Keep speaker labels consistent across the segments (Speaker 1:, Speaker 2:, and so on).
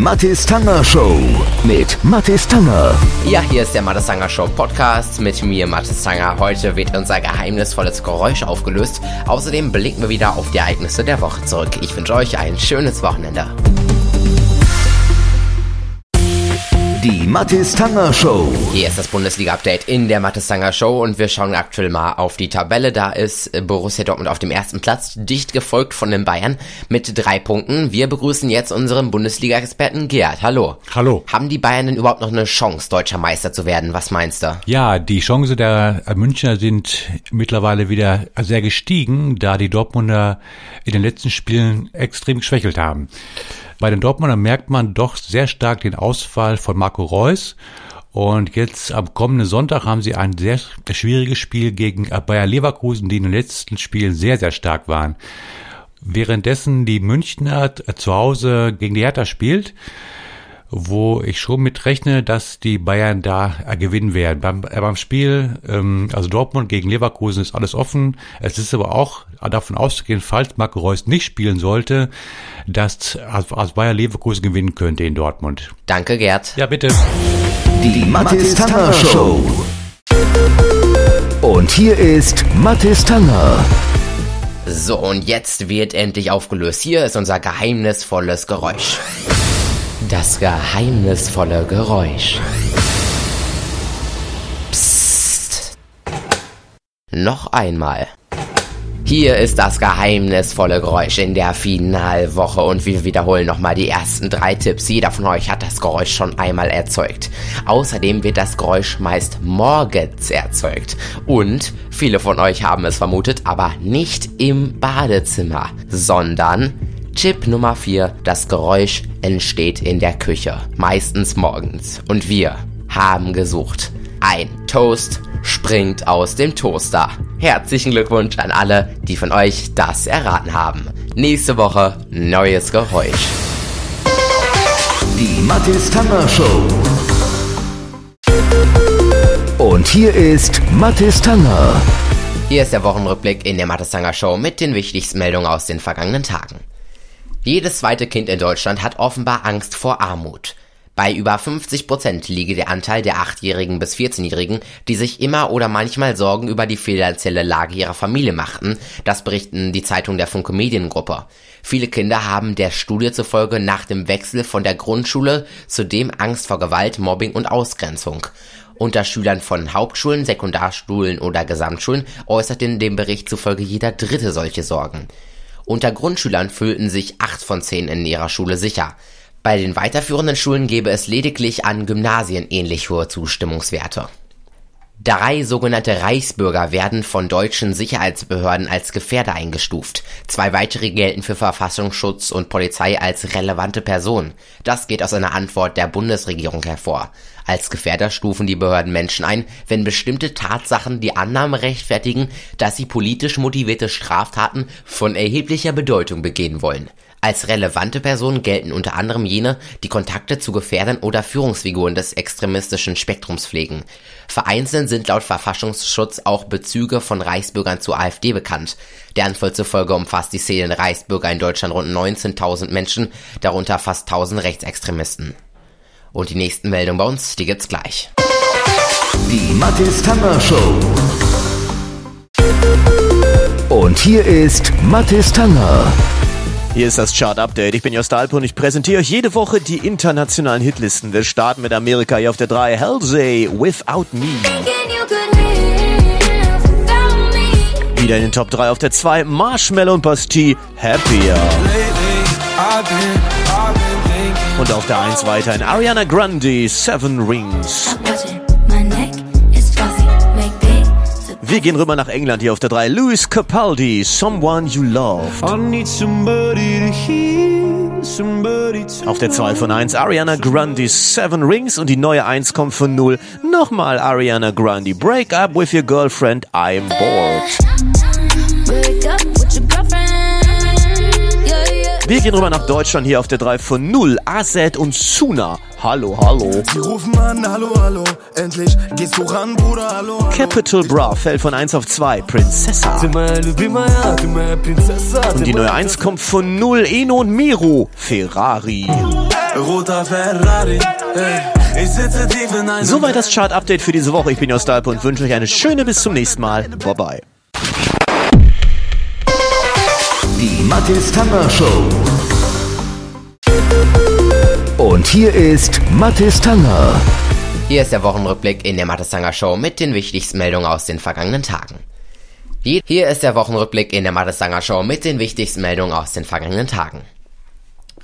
Speaker 1: Mathis Tanger Show mit Mathis Tanger.
Speaker 2: Ja, hier ist der Mathis Tanger Show Podcast mit mir, Mathis Tanger. Heute wird unser geheimnisvolles Geräusch aufgelöst. Außerdem blicken wir wieder auf die Ereignisse der Woche zurück. Ich wünsche euch ein schönes Wochenende.
Speaker 1: Die Mathis Tanger Show.
Speaker 2: Hier ist das Bundesliga-Update in der Mathis Tanger Show und wir schauen aktuell mal auf die Tabelle. Da ist Borussia Dortmund auf dem ersten Platz, dicht gefolgt von den Bayern mit drei Punkten. Wir begrüßen jetzt unseren Bundesliga-Experten Gerd. Hallo.
Speaker 3: Hallo.
Speaker 2: Haben die Bayern denn überhaupt noch eine Chance, deutscher Meister zu werden? Was meinst du?
Speaker 3: Ja, die Chancen der Münchner sind mittlerweile wieder sehr gestiegen, da die Dortmunder in den letzten Spielen extrem geschwächelt haben. Bei den Dortmundern merkt man doch sehr stark den Ausfall von Marco Reus. Und jetzt am kommenden Sonntag haben sie ein sehr schwieriges Spiel gegen Bayer Leverkusen, die in den letzten Spielen sehr, sehr stark waren. Währenddessen die Münchner zu Hause gegen die Hertha spielt, wo ich schon mit rechne, dass die Bayern da äh, gewinnen werden. Beim, äh, beim Spiel, ähm, also Dortmund gegen Leverkusen ist alles offen. Es ist aber auch davon auszugehen, falls Marco Reus nicht spielen sollte, dass als Bayer Leverkusen gewinnen könnte in Dortmund.
Speaker 2: Danke, Gerd.
Speaker 3: Ja, bitte.
Speaker 1: Die Mathis Tanger Show. Und hier ist Mathis Tanger.
Speaker 2: So, und jetzt wird endlich aufgelöst. Hier ist unser geheimnisvolles Geräusch. Das geheimnisvolle Geräusch. Psst. Noch einmal. Hier ist das geheimnisvolle Geräusch in der Finalwoche und wir wiederholen nochmal die ersten drei Tipps. Jeder von euch hat das Geräusch schon einmal erzeugt. Außerdem wird das Geräusch meist morgens erzeugt. Und viele von euch haben es vermutet, aber nicht im Badezimmer, sondern Tipp Nummer 4. Das Geräusch entsteht in der Küche, meistens morgens. Und wir haben gesucht. Ein Toast springt aus dem Toaster. Herzlichen Glückwunsch an alle, die von euch das erraten haben. Nächste Woche neues Geräusch.
Speaker 1: Die Mathis Tanger Show. Und hier ist Mathis Tanger.
Speaker 2: Hier ist der Wochenrückblick in der Mathis Tanger Show mit den wichtigsten Meldungen aus den vergangenen Tagen. Jedes zweite Kind in Deutschland hat offenbar Angst vor Armut. Bei über 50 Prozent liege der Anteil der 8-Jährigen bis 14-Jährigen, die sich immer oder manchmal Sorgen über die finanzielle Lage ihrer Familie machten. Das berichten die Zeitung der Funke Mediengruppe. Viele Kinder haben der Studie zufolge nach dem Wechsel von der Grundschule zudem Angst vor Gewalt, Mobbing und Ausgrenzung. Unter Schülern von Hauptschulen, Sekundarschulen oder Gesamtschulen äußert in dem Bericht zufolge jeder Dritte solche Sorgen. Unter Grundschülern fühlten sich acht von zehn in ihrer Schule sicher. Bei den weiterführenden Schulen gäbe es lediglich an Gymnasien ähnlich hohe Zustimmungswerte. Drei sogenannte Reichsbürger werden von deutschen Sicherheitsbehörden als Gefährder eingestuft. Zwei weitere gelten für Verfassungsschutz und Polizei als relevante Personen. Das geht aus einer Antwort der Bundesregierung hervor. Als Gefährder stufen die Behörden Menschen ein, wenn bestimmte Tatsachen die Annahme rechtfertigen, dass sie politisch motivierte Straftaten von erheblicher Bedeutung begehen wollen. Als relevante Personen gelten unter anderem jene, die Kontakte zu Gefährdern oder Führungsfiguren des extremistischen Spektrums pflegen. Vereinzelt sind laut Verfassungsschutz auch Bezüge von Reichsbürgern zur AfD bekannt. Der Antwort zufolge umfasst die Szene Reichsbürger in Deutschland rund 19.000 Menschen, darunter fast 1000 Rechtsextremisten. Und die nächsten Meldungen bei uns, die gibt's gleich.
Speaker 1: Die Mathis Tanger Show. Und hier ist Mathis Tanger.
Speaker 4: Hier ist das Chart Update. Ich bin Jost Alp und ich präsentiere euch jede Woche die internationalen Hitlisten. Wir starten mit Amerika hier auf der 3. Halsey, Without Me. Wieder in den Top 3 auf der 2. Marshmallow und Bastille, Happier. Und auf der 1 weiter in Ariana Grande, Seven Rings. Wir gehen rüber nach England hier auf der 3. Louis Capaldi, Someone You Loved. Auf der 2 von 1 Ariana Grande, Seven Rings und die neue 1 kommt von 0. Nochmal Ariana Grande, Break Up With Your Girlfriend, I'm Bored. Wir gehen rüber nach Deutschland hier auf der 3 von 0. AZ und Suna. Hallo, hallo.
Speaker 5: Sie rufen an, hallo, hallo. Endlich gehst du ran, Bruder, hallo. hallo.
Speaker 4: Capital Bra fällt von 1 auf 2. Princessa. Und die neue 1 kommt von 0. Eno und Miro. Ferrari.
Speaker 5: Roter Ferrari. Ey. Ich sitze tief in einem
Speaker 4: Soweit das Chart-Update für diese Woche. Ich bin Jostalpe und wünsche euch eine schöne bis zum nächsten Mal. Bye bye.
Speaker 1: Mathis Tanger Show. Und hier ist Mathis Tanger.
Speaker 2: Hier ist der Wochenrückblick in der Mathesanger Show mit den wichtigsten Meldungen aus den vergangenen Tagen. Hier ist der Wochenrückblick in der Mathesanger Show mit den wichtigsten Meldungen aus den vergangenen Tagen.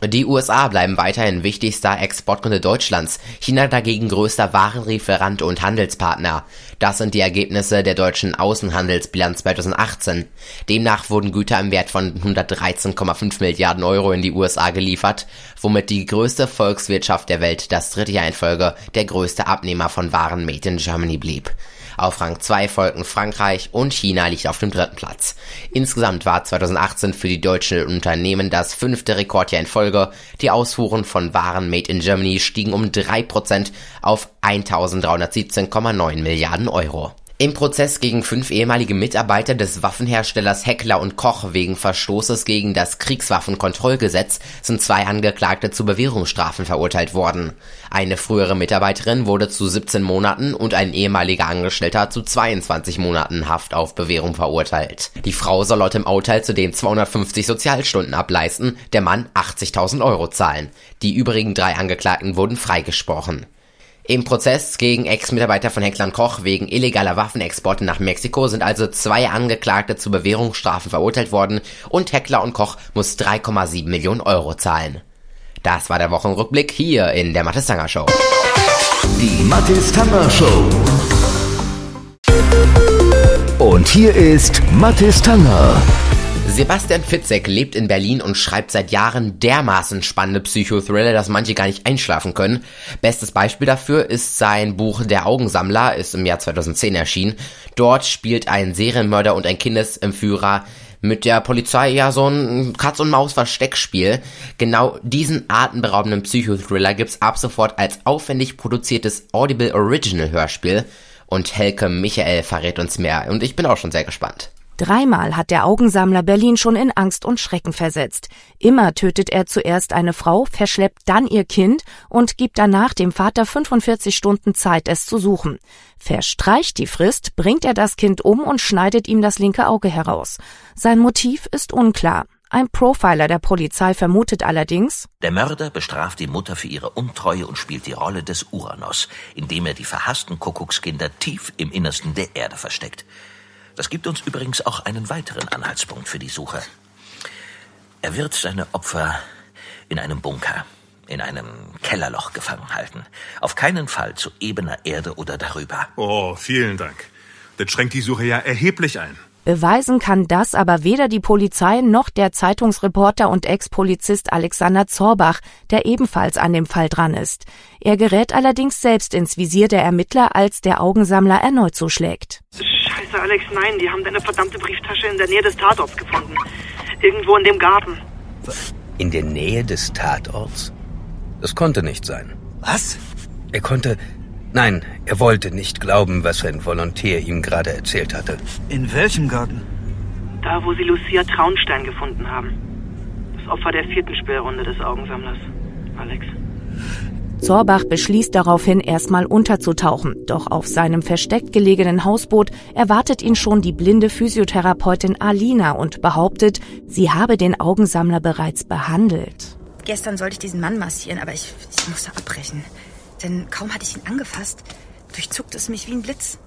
Speaker 2: Die USA bleiben weiterhin wichtigster Exportkunde Deutschlands, China dagegen größter Warenlieferant und Handelspartner. Das sind die Ergebnisse der deutschen Außenhandelsbilanz 2018. Demnach wurden Güter im Wert von 113,5 Milliarden Euro in die USA geliefert, womit die größte Volkswirtschaft der Welt das dritte Jahr in Folge der größte Abnehmer von Waren made in Germany blieb. Auf Rang 2 folgten Frankreich und China liegt auf dem dritten Platz. Insgesamt war 2018 für die deutschen Unternehmen das fünfte Rekordjahr in Folge. Die Ausfuhren von Waren made in Germany stiegen um 3% auf 1317,9 Milliarden Euro. Im Prozess gegen fünf ehemalige Mitarbeiter des Waffenherstellers Heckler und Koch wegen Verstoßes gegen das Kriegswaffenkontrollgesetz sind zwei Angeklagte zu Bewährungsstrafen verurteilt worden. Eine frühere Mitarbeiterin wurde zu 17 Monaten und ein ehemaliger Angestellter zu 22 Monaten Haft auf Bewährung verurteilt. Die Frau soll laut dem Urteil zudem 250 Sozialstunden ableisten, der Mann 80.000 Euro zahlen. Die übrigen drei Angeklagten wurden freigesprochen. Im Prozess gegen Ex-Mitarbeiter von Heckler Koch wegen illegaler Waffenexporte nach Mexiko sind also zwei Angeklagte zu Bewährungsstrafen verurteilt worden und Heckler und Koch muss 3,7 Millionen Euro zahlen. Das war der Wochenrückblick hier in der Mathis Tanger Show.
Speaker 1: Die Mathis Tanger Show. Und hier ist Mathis Tanger.
Speaker 2: Sebastian Fitzek lebt in Berlin und schreibt seit Jahren dermaßen spannende Psychothriller, dass manche gar nicht einschlafen können. Bestes Beispiel dafür ist sein Buch Der Augensammler, ist im Jahr 2010 erschienen. Dort spielt ein Serienmörder und ein Kindesentführer mit der Polizei ja so ein Katz- und Maus-Versteckspiel. Genau diesen atemberaubenden Psychothriller gibt's ab sofort als aufwendig produziertes Audible Original Hörspiel. Und Helke Michael verrät uns mehr und ich bin auch schon sehr gespannt.
Speaker 6: Dreimal hat der Augensammler Berlin schon in Angst und Schrecken versetzt. Immer tötet er zuerst eine Frau, verschleppt dann ihr Kind und gibt danach dem Vater 45 Stunden Zeit, es zu suchen. Verstreicht die Frist, bringt er das Kind um und schneidet ihm das linke Auge heraus. Sein Motiv ist unklar. Ein Profiler der Polizei vermutet allerdings,
Speaker 7: Der Mörder bestraft die Mutter für ihre Untreue und spielt die Rolle des Uranus, indem er die verhassten Kuckuckskinder tief im Innersten der Erde versteckt. Das gibt uns übrigens auch einen weiteren Anhaltspunkt für die Suche. Er wird seine Opfer in einem Bunker, in einem Kellerloch gefangen halten. Auf keinen Fall zu ebener Erde oder darüber.
Speaker 8: Oh, vielen Dank. Das schränkt die Suche ja erheblich ein.
Speaker 6: Beweisen kann das aber weder die Polizei noch der Zeitungsreporter und Ex-Polizist Alexander Zorbach, der ebenfalls an dem Fall dran ist. Er gerät allerdings selbst ins Visier der Ermittler, als der Augensammler erneut zuschlägt.
Speaker 9: Scheiße, Alex, nein, die haben deine verdammte Brieftasche in der Nähe des Tatorts gefunden. Irgendwo in dem Garten.
Speaker 10: In der Nähe des Tatorts? Das konnte nicht sein.
Speaker 5: Was?
Speaker 10: Er konnte. Nein, er wollte nicht glauben, was ein Volontär ihm gerade erzählt hatte.
Speaker 5: In welchem Garten?
Speaker 9: Da, wo sie Lucia Traunstein gefunden haben. Das Opfer der vierten Spielrunde des Augensammlers. Alex.
Speaker 6: Zorbach beschließt daraufhin erstmal unterzutauchen, doch auf seinem versteckt gelegenen Hausboot erwartet ihn schon die blinde Physiotherapeutin Alina und behauptet, sie habe den Augensammler bereits behandelt.
Speaker 11: Gestern sollte ich diesen Mann massieren, aber ich, ich musste abbrechen. Denn kaum hatte ich ihn angefasst, durchzuckte es mich wie ein Blitz.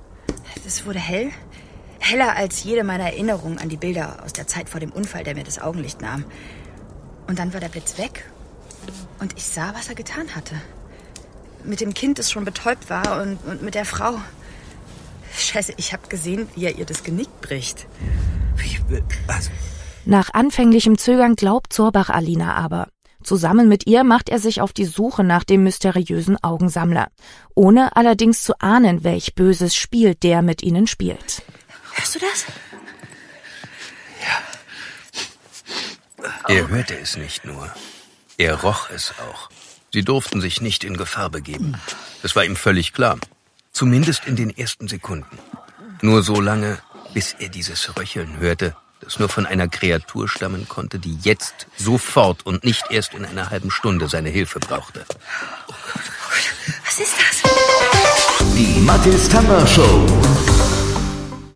Speaker 11: Es wurde hell, heller als jede meiner Erinnerungen an die Bilder aus der Zeit vor dem Unfall, der mir das Augenlicht nahm. Und dann war der Blitz weg und ich sah, was er getan hatte. Mit dem Kind, das schon betäubt war und, und mit der Frau. Scheiße, ich habe gesehen, wie er ihr das Genick bricht.
Speaker 5: Wie, was?
Speaker 6: Nach anfänglichem Zögern glaubt Zorbach Alina aber. Zusammen mit ihr macht er sich auf die Suche nach dem mysteriösen Augensammler, ohne allerdings zu ahnen, welch böses Spiel der mit ihnen spielt.
Speaker 11: Hörst du das?
Speaker 10: Er hörte es nicht nur. Er roch es auch. Sie durften sich nicht in Gefahr begeben. Das war ihm völlig klar. Zumindest in den ersten Sekunden. Nur so lange, bis er dieses Röcheln hörte, das nur von einer Kreatur stammen konnte, die jetzt, sofort und nicht erst in einer halben Stunde seine Hilfe brauchte.
Speaker 11: Was ist das?
Speaker 1: Die Mathis Tanger Show.